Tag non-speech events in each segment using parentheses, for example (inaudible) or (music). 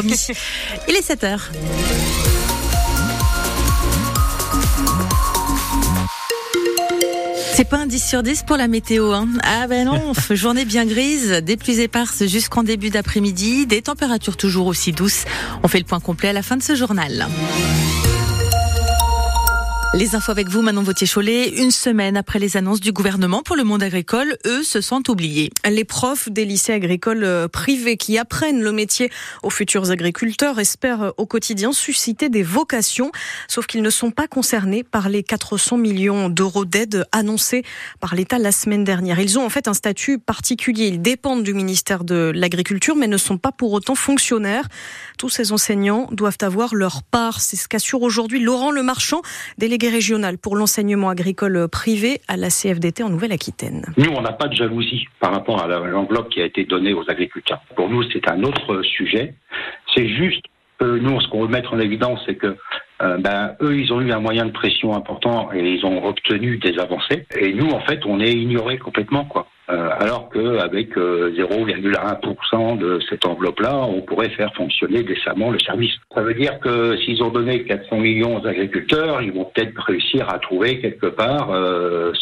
promis. Il est 7 heures. C'est pas un 10 sur 10 pour la météo. Hein. Ah ben non, (laughs) journée bien grise, des pluies éparses jusqu'en début d'après-midi, des températures toujours aussi douces. On fait le point complet à la fin de ce journal. Les infos avec vous, Manon Vautier-Cholet. Une semaine après les annonces du gouvernement pour le monde agricole, eux se sentent oubliés. Les profs des lycées agricoles euh, privés qui apprennent le métier aux futurs agriculteurs espèrent euh, au quotidien susciter des vocations, sauf qu'ils ne sont pas concernés par les 400 millions d'euros d'aide annoncés par l'État la semaine dernière. Ils ont en fait un statut particulier. Ils dépendent du ministère de l'Agriculture, mais ne sont pas pour autant fonctionnaires. Tous ces enseignants doivent avoir leur part. C'est ce qu'assure aujourd'hui Laurent Lemarchand, délégué régionale pour l'enseignement agricole privé à la CFDT en Nouvelle-Aquitaine. Nous, on n'a pas de jalousie par rapport à l'enveloppe qui a été donnée aux agriculteurs. Pour nous, c'est un autre sujet. C'est juste nous, ce qu'on veut mettre en évidence, c'est que euh, ben, eux, ils ont eu un moyen de pression important et ils ont obtenu des avancées. Et nous, en fait, on est ignorés complètement, quoi. Euh, alors qu'avec 0,1% euh, de cette enveloppe-là, on pourrait faire fonctionner décemment le service. Ça veut dire que s'ils ont donné 400 millions aux agriculteurs, ils vont peut-être réussir à trouver quelque part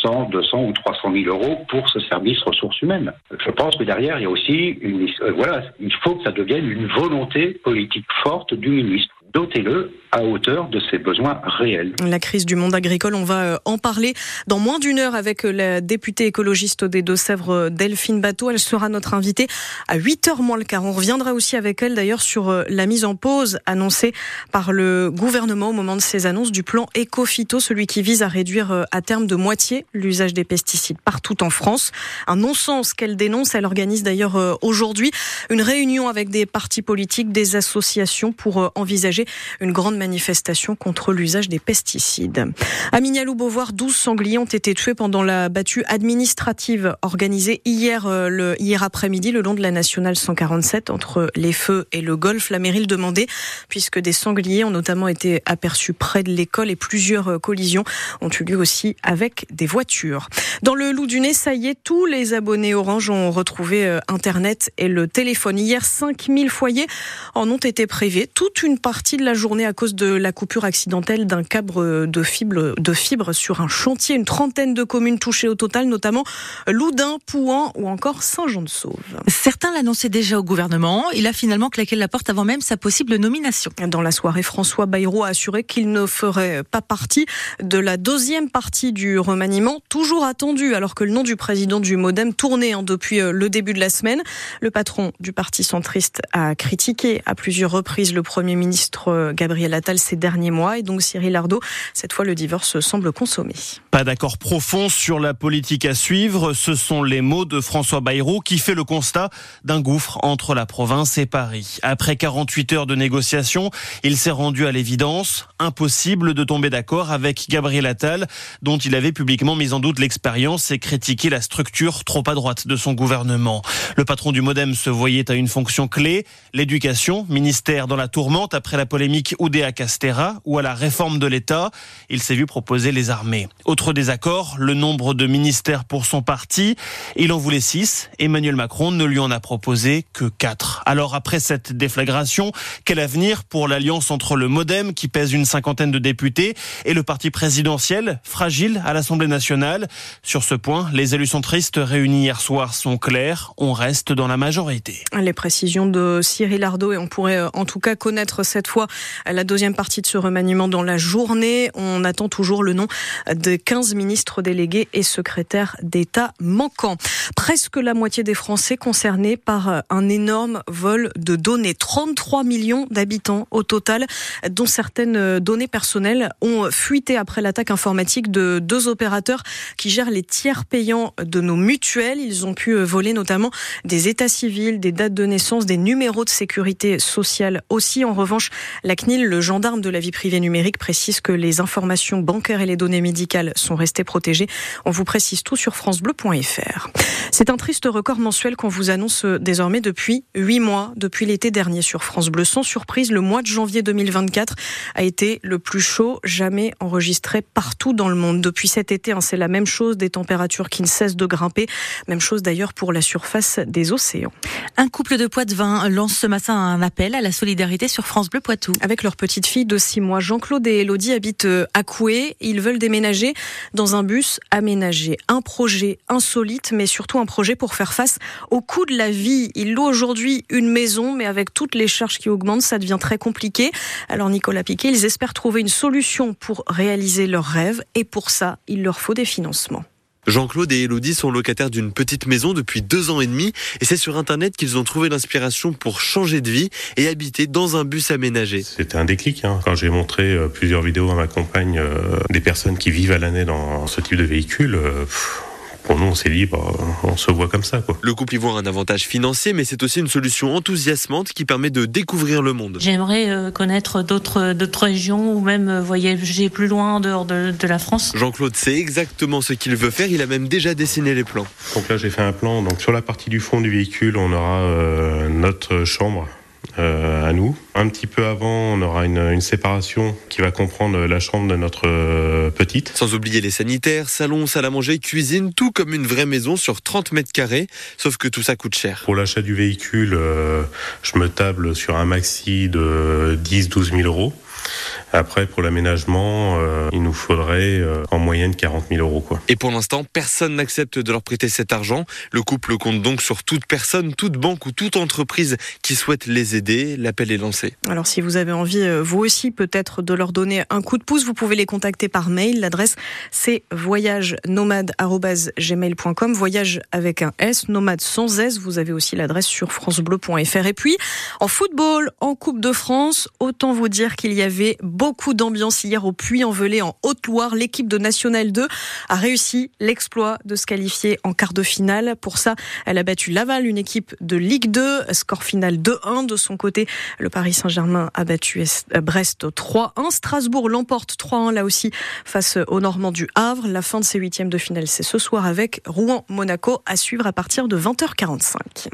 100, 200 ou 300 000 euros pour ce service ressources humaines. Je pense que derrière, il y a aussi une, voilà, il faut que ça devienne une volonté politique forte du ministre dotez-le à hauteur de ses besoins réels. La crise du monde agricole, on va euh, en parler dans moins d'une heure avec euh, la députée écologiste des Deux-Sèvres, euh, Delphine Bateau. Elle sera notre invitée à 8h moins le quart. On reviendra aussi avec elle d'ailleurs sur la mise en pause annoncée par le gouvernement au moment de ses annonces du plan Ecofito, celui qui vise à réduire à terme de moitié l'usage des pesticides partout en France. Un non-sens qu'elle dénonce. Elle organise d'ailleurs aujourd'hui une réunion avec des partis politiques, des associations pour envisager une grande manifestation contre l'usage des pesticides. À Mignalou-Beauvoir, 12 sangliers ont été tués pendant la battue administrative organisée hier, euh, le, hier après-midi le long de la nationale 147 entre les feux et le golfe. La mairie le demandait puisque des sangliers ont notamment été aperçus près de l'école et plusieurs euh, collisions ont eu lieu aussi avec des voitures. Dans le Loup du Nez, ça y est, tous les abonnés Orange ont retrouvé euh, Internet et le téléphone. Hier, 5000 foyers en ont été privés. Toute une partie de la journée à cause de la coupure accidentelle d'un câble de fibre sur un chantier. Une trentaine de communes touchées au total, notamment Loudun, Pouan ou encore Saint-Jean-de-Sauve. Certains l'annonçaient déjà au gouvernement. Il a finalement claqué la porte avant même sa possible nomination. Dans la soirée, François Bayrou a assuré qu'il ne ferait pas partie de la deuxième partie du remaniement, toujours attendu alors que le nom du président du Modem tournait hein, depuis euh, le début de la semaine. Le patron du parti centriste a critiqué à plusieurs reprises le Premier ministre euh, Gabriel Attal ces derniers mois et donc Cyril Ardo. Cette fois, le divorce semble consommé. Pas d'accord profond sur la politique à suivre. Ce sont les mots de François Bayrou qui fait le constat d'un gouffre entre la province et Paris. Après 48 heures de négociations, il s'est rendu à l'évidence. Impossible de tomber d'accord avec Gabriel Attal, dont il avait publiquement mis en doute l'expérience et critiqué la structure trop à droite de son gouvernement. Le patron du Modem se voyait à une fonction clé, l'éducation, ministère dans la tourmente après la polémique Oudéa Castera ou à la réforme de l'État. Il s'est vu proposer les armées. Autre désaccord, le nombre de ministères pour son parti. Il en voulait six. Emmanuel Macron ne lui en a proposé que quatre. Alors après cette déflagration, quel avenir pour l'alliance entre le Modem qui pèse une cinquantaine de députés et le parti présidentiel fragile à l'Assemblée nationale? Sur ce point, les élus centristes réunis hier soir sont clairs. On reste dans la majorité. Les précisions de Cyril Ardo et on pourrait euh, en tout cas connaître cette fois la deuxième partie de ce remaniement dans la journée. On attend toujours le nom de 15 ministres délégués et secrétaires d'État manquants. Presque la moitié des Français concernés par un énorme vol de données. 33 millions d'habitants au total, dont certaines données personnelles ont fuité après l'attaque informatique de deux opérateurs qui gèrent les tiers payants de nos mutuelles. Ils ont pu voler notamment des états civils, des dates de naissance, des numéros de sécurité sociale aussi. En revanche, la CNIL, le gendarme de la vie privée numérique précise que les informations bancaires et les données médicales sont restées protégées. On vous précise tout sur francebleu.fr. C'est un triste record mensuel qu'on vous annonce désormais depuis huit mois, depuis l'été dernier sur France Bleu. Sans surprise, le mois de janvier 2024 a été le plus chaud jamais enregistré partout dans le monde. Depuis cet été, hein, c'est la même chose, des températures qui ne cessent de grimper. Même chose d'ailleurs pour la surface des océans. Un couple de Poitevin lance ce matin un appel à la solidarité sur France Bleu Poitou. Avec leur petite fille de 6 mois, Jean-Claude et Elodie habitent euh, à Coué. Ils veulent déménager dans un bus aménagé. Un projet insolite, mais surtout un projet pour faire face au coût de la vie. Ils louent aujourd'hui une maison, mais avec toutes les charges qui augmentent, ça devient très compliqué. Alors Nicolas Piquet, ils espèrent trouver une solution pour réaliser leurs rêves et pour ça, il leur faut des financements. Jean-Claude et Elodie sont locataires d'une petite maison depuis deux ans et demi et c'est sur Internet qu'ils ont trouvé l'inspiration pour changer de vie et habiter dans un bus aménagé. C'était un déclic. Hein. Quand j'ai montré euh, plusieurs vidéos à ma compagne euh, des personnes qui vivent à l'année dans ce type de véhicule, euh, pour nous, on s'est dit, bah, on se voit comme ça. Quoi. Le couple y voit un avantage financier, mais c'est aussi une solution enthousiasmante qui permet de découvrir le monde. J'aimerais euh, connaître d'autres d'autres régions ou même euh, voyager plus loin en dehors de, de la France. Jean-Claude sait exactement ce qu'il veut faire. Il a même déjà dessiné les plans. Donc là, j'ai fait un plan. Donc sur la partie du fond du véhicule, on aura euh, notre chambre à nous. Un petit peu avant, on aura une, une, séparation qui va comprendre la chambre de notre euh, petite. Sans oublier les sanitaires, salon, salle à manger, cuisine, tout comme une vraie maison sur 30 mètres carrés, sauf que tout ça coûte cher. Pour l'achat du véhicule, euh, je me table sur un maxi de 10-12 000 euros. Après, pour l'aménagement, euh, il nous faudrait euh, en moyenne 40 000 euros. Quoi. Et pour l'instant, personne n'accepte de leur prêter cet argent. Le couple compte donc sur toute personne, toute banque ou toute entreprise qui souhaite les aider. L'appel est lancé. Alors, si vous avez envie, euh, vous aussi, peut-être de leur donner un coup de pouce, vous pouvez les contacter par mail. L'adresse, c'est voyagenomade.gmail.com. Voyage avec un S, nomade sans S. Vous avez aussi l'adresse sur francebleu.fr. Et puis, en football, en Coupe de France, autant vous dire qu'il y avait beaucoup d'ambiance hier au Puy-en-Velay en Haute-Loire. L'équipe de National 2 a réussi l'exploit de se qualifier en quart de finale. Pour ça, elle a battu Laval, une équipe de Ligue 2. Score final 2-1. De son côté, le Paris Saint-Germain a battu Brest 3-1. Strasbourg l'emporte 3-1 là aussi face aux Normands du Havre. La fin de ces huitièmes de finale, c'est ce soir avec Rouen-Monaco à suivre à partir de 20h45.